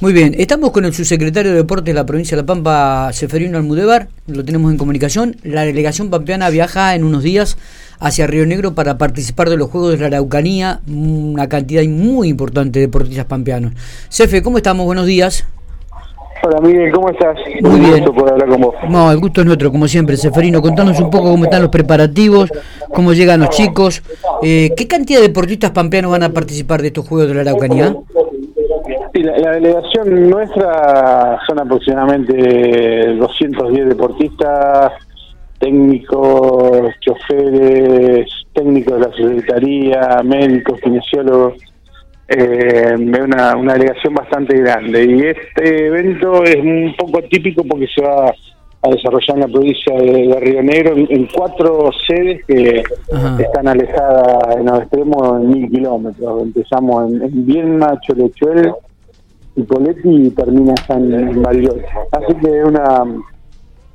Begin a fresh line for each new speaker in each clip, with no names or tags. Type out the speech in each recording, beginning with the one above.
Muy bien, estamos con el subsecretario de Deportes de la provincia de La Pampa, Seferino Almudevar, lo tenemos en comunicación. La delegación pampeana viaja en unos días hacia Río Negro para participar de los Juegos de la Araucanía, una cantidad muy importante de deportistas pampeanos. Cefe, ¿cómo estamos? Buenos días.
Hola Miguel, ¿cómo estás?
Muy bien. Gusto hablar con vos. No, el gusto es nuestro, como siempre. Seferino, contanos un poco cómo están los preparativos, cómo llegan los chicos. Eh, ¿Qué cantidad de deportistas pampeanos van a participar de estos Juegos de la Araucanía?
La, delegación nuestra son aproximadamente 210 deportistas, técnicos, choferes, técnicos de la secretaría, médicos, kinesiólogos. Eh, una, una delegación bastante grande y este evento es un poco típico porque se va a desarrollar en la provincia de, Río Negro en, cuatro sedes que están alejadas en los extremos en mil kilómetros. Empezamos en, en Viedma, Cholechuel, y termina en, en Bariloche. Así que es una,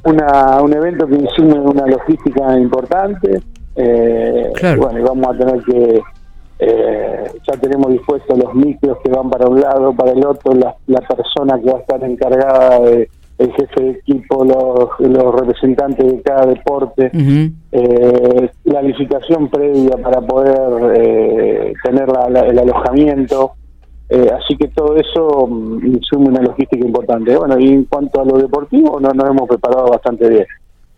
una, un evento que insume una logística importante. Eh, Bueno, y vamos a tener que, eh, ya tenemos dispuestos los micros que van para un lado, para el otro, la, la persona que va a estar encargada de el jefe de equipo, los, los representantes de cada deporte, eh, la licitación previa para poder eh, tener el alojamiento, eh, así que todo eso mm, insume una logística importante. Bueno, y en cuanto a lo deportivo, no, nos hemos preparado bastante bien.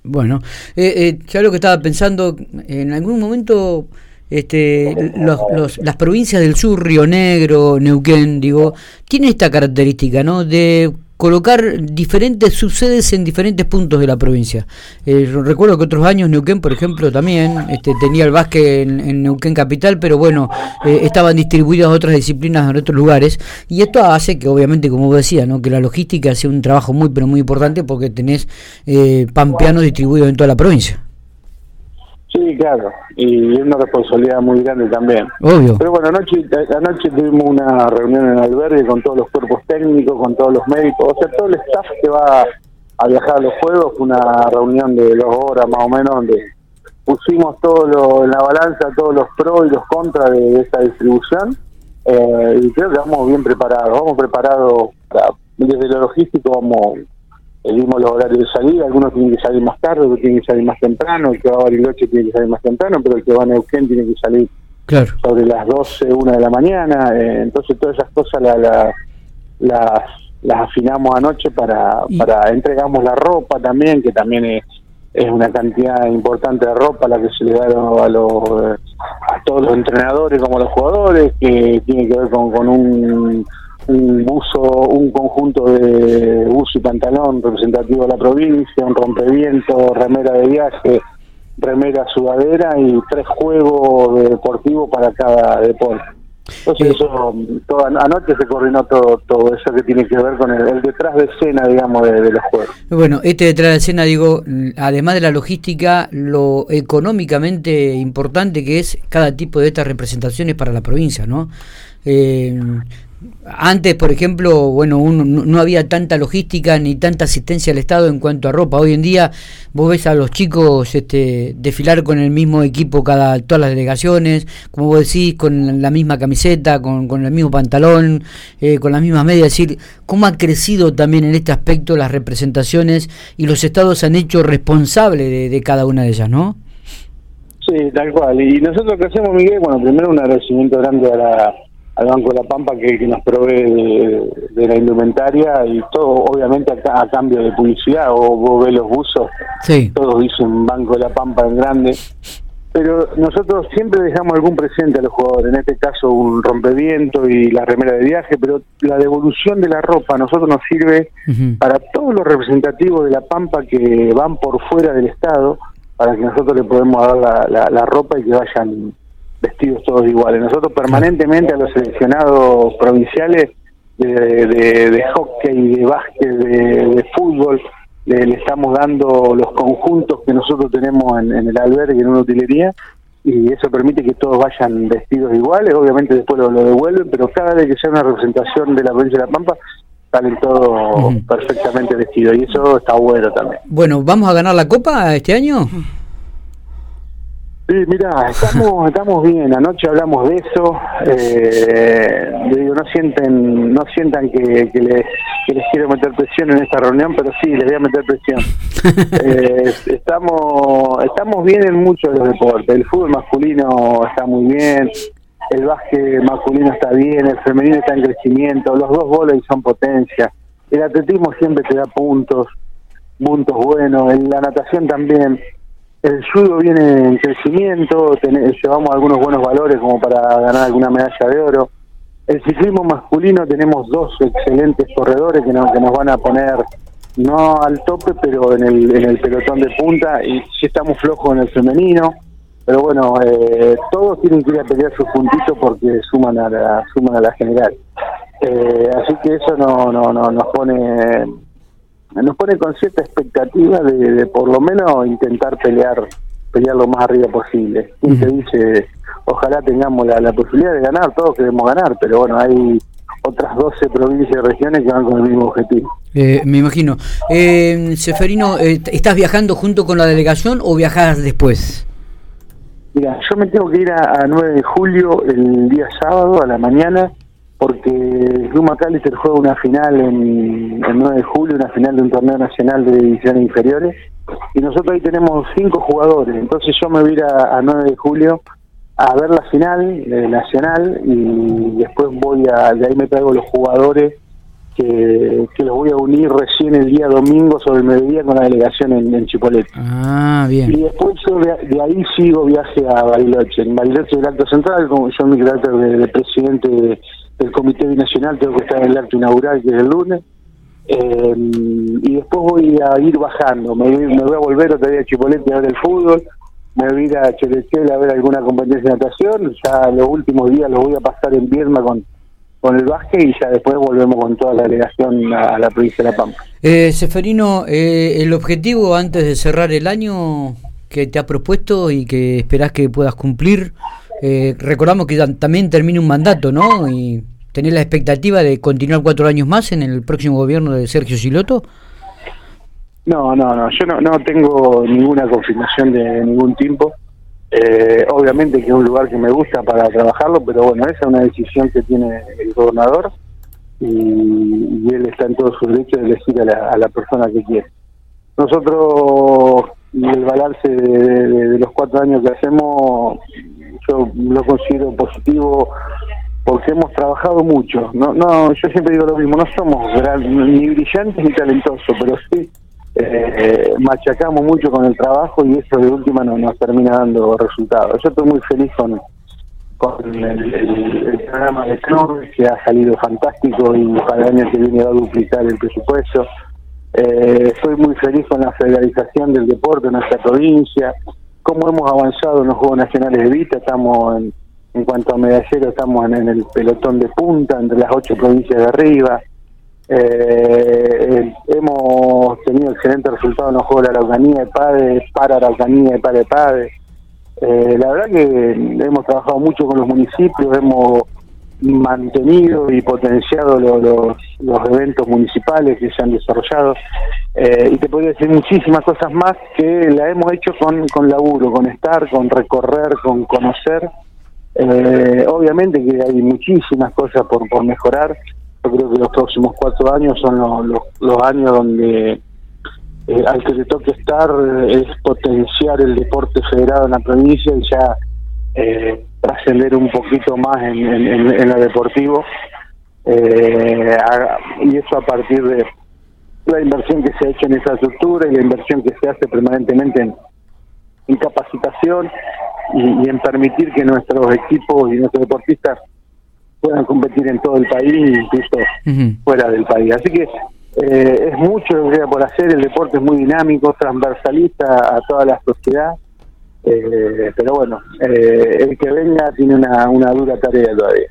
Bueno, eh, eh, ya lo que estaba pensando, en algún momento este, los, las provincias del sur, Río Negro, Neuquén, digo, tienen esta característica, ¿no? De colocar diferentes subsedes en diferentes puntos de la provincia. Eh, recuerdo que otros años Neuquén, por ejemplo, también este, tenía el básquet en, Neuquén Capital, pero bueno, eh, estaban distribuidas otras disciplinas en otros lugares. Y esto hace que, obviamente, como vos decías, ¿no? que la logística sea un trabajo muy, pero muy importante porque tenés eh, pampeanos distribuidos en toda la provincia.
Sí, claro, y es una responsabilidad muy grande también.
Obvio.
Pero bueno, anoche, anoche tuvimos una reunión en el albergue con todos los cuerpos técnicos, con todos los médicos, o sea, todo el staff que va a viajar a los Juegos, fue una reunión de dos horas más o menos, donde pusimos todo lo, en la balanza, todos los pros y los contras de, esta distribución, eh, y creo que vamos bien preparados, vamos preparados para, desde lo logístico vamos Elegimos los horarios de salida, algunos tienen que salir más tarde, otros tienen que salir más temprano, el que va a Bariloche tiene que salir más temprano, pero el que va a Neuquén tiene que salir sobre las 12, 1 de la mañana, eh, entonces todas esas cosas la, las, las afinamos anoche para, para entregamos la ropa también, que también es, es una cantidad importante de ropa la que se le da a, los, a todos los entrenadores como a los jugadores, que tiene que ver con, con un un buzo, un conjunto de buzo y pantalón representativo de la provincia, un rompeviento, remera de viaje, remera sudadera y tres juegos deportivos para cada deporte. Entonces eso, toda, anoche se coordinó todo, todo eso que tiene que ver con el, detrás de escena, digamos, de, de, los juegos.
Bueno, este detrás de escena, digo, además de la logística, lo económicamente importante que es cada tipo de estas representaciones para la provincia, ¿no? Eh, antes, por ejemplo, bueno, no había tanta logística ni tanta asistencia al Estado en cuanto a ropa. Hoy en día vos ves a los chicos este, desfilar con el mismo equipo cada todas las delegaciones, como vos decís, con la misma camiseta, con, con el mismo pantalón, eh, con las mismas medias. Es decir, cómo ha crecido también en este aspecto las representaciones y los estados se han hecho responsables de, de cada una de ellas, ¿no?
Sí, tal cual. Y nosotros que hacemos, Miguel, bueno, primero un agradecimiento grande a la al Banco de la Pampa que, nos provee de, la indumentaria y todo, obviamente a, cambio de publicidad, o vos ves los buzos, todos dicen Banco de la Pampa en grande, pero nosotros siempre dejamos algún presente a los jugadores, en este caso un rompeviento y la remera de viaje, pero la devolución de la ropa a nosotros nos sirve para todos los representativos de la Pampa que van por fuera del Estado, para que nosotros le podemos dar la, la ropa y que vayan vestidos todos iguales. Nosotros permanentemente a los seleccionados provinciales de, de, hockey, de básquet, de, fútbol, le, estamos dando los conjuntos que nosotros tenemos en, el albergue, en una utilería, y eso permite que todos vayan vestidos iguales, obviamente después lo, devuelven, pero cada vez que sea una representación de la provincia de La Pampa, salen todos perfectamente vestidos, y eso está bueno también.
Bueno, ¿vamos a ganar la Copa este año?
Sí, mira, estamos, estamos bien. Anoche hablamos de eso. Eh, digo, no sienten, no sientan que, que, les, que les quiero meter presión en esta reunión, pero sí, les voy a meter presión. Eh, estamos, estamos bien en muchos de los deportes. El fútbol masculino está muy bien, el básquet masculino está bien, el femenino está en crecimiento, los dos goles son potencia. El atletismo siempre te da puntos, puntos buenos, en la natación también el judo viene en crecimiento, llevamos algunos buenos valores como para ganar alguna medalla de oro. El ciclismo masculino tenemos dos excelentes corredores que nos, que nos van a poner no al tope, pero en el, en el pelotón de punta y sí estamos flojos en el femenino. Pero bueno, eh, todos tienen que ir a pelear sus puntitos porque suman a la, suman a la general. Eh, así que eso no, no, no nos pone nos pone con cierta expectativa de, por lo menos intentar pelear pelear lo más arriba posible. ¿Quién te dice, ojalá tengamos la, posibilidad de ganar, todos queremos ganar, pero bueno, hay otras 12 provincias y regiones que van con el mismo objetivo.
Eh, me imagino. Eh, Seferino, eh, ¿estás viajando junto con la delegación o viajas después?
Mira, yo me tengo que ir a, a 9 de julio el día sábado a la mañana porque el Club Macalister juega una final en el 9 de julio, una final de un torneo nacional de divisiones inferiores, y nosotros ahí tenemos cinco jugadores, entonces yo me voy a ir a, 9 de julio a ver la final nacional y después voy a, de ahí me traigo los jugadores que, que los voy a unir recién el día domingo sobre el mediodía con la delegación en, en Chipolete.
Ah, bien.
Y después yo de, ahí sigo viaje a Bariloche. En Bariloche del Alto Central, como yo mi carácter de, presidente del Comité Binacional, tengo que estar en el acto inaugural, que es el lunes. Eh, y después voy a ir bajando, me, me, voy a volver otra vez a Chipolete a ver el fútbol, me voy a ir a Cheretel a ver alguna competencia de natación, ya los últimos días los voy a pasar en Vierma con, con el básquet y ya después volvemos con toda la delegación a, la provincia de La Pampa.
Eh, Seferino, eh, el objetivo antes de cerrar el año que te ha propuesto y que esperás que puedas cumplir, eh, recordamos que también termina un mandato, ¿no? Y tener la expectativa de continuar cuatro años más en el próximo gobierno de Sergio Siloto.
No, no, no, yo no, no tengo ninguna confirmación de ningún tipo. Eh, obviamente que es un lugar que me gusta para trabajarlo, pero bueno, esa es una decisión que tiene el gobernador y, él está en todo su derecho de elegir a la, a la persona que quiere. Nosotros, el balance de, los cuatro años que hacemos, yo lo considero positivo porque hemos trabajado mucho. No, no, yo siempre digo lo mismo, no somos ni brillantes ni talentosos, pero sí eh, machacamos mucho con el trabajo y eso de última no, nos termina dando resultados. Yo estoy muy feliz con, el, programa de club que ha salido fantástico y para año que viene va a duplicar el presupuesto. Eh, estoy muy feliz con la federalización del deporte en nuestra provincia, cómo hemos avanzado en los Juegos Nacionales de Vita, estamos en, en cuanto a medallero, estamos en, el pelotón de punta entre las ocho provincias de arriba. Eh, hemos tenido excelentes resultados en los Juegos de la Araucanía de Pade, para Araucanía y Padre Pade. Eh, la verdad que hemos trabajado mucho con los municipios, hemos mantenido y potenciado los, los eventos municipales que se han desarrollado eh, y te podría decir muchísimas cosas más que la hemos hecho con, con laburo, con estar, con recorrer, con conocer. Eh, obviamente que hay muchísimas cosas por, por mejorar. Yo creo que los próximos cuatro años son los, los, años donde eh, al que le toque estar es potenciar el deporte federado en la provincia y ya eh, trascender un poquito más en, en, lo deportivo eh, y eso a partir de la inversión que se ha hecho en infraestructura y la inversión que se hace permanentemente en, capacitación y, en permitir que nuestros equipos y nuestros deportistas puedan competir en todo el país, incluso fuera del país. Así que eh, es mucho lo que queda por hacer, el deporte es muy dinámico, transversalista a toda la sociedad eh, pero bueno, eh, el que venga tiene una, una dura tarea todavía.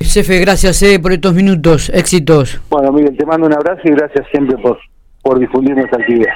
Jefe, gracias eh, por estos minutos, éxitos.
Bueno, Miguel, te mando un abrazo y gracias siempre por, por difundir nuestra actividad.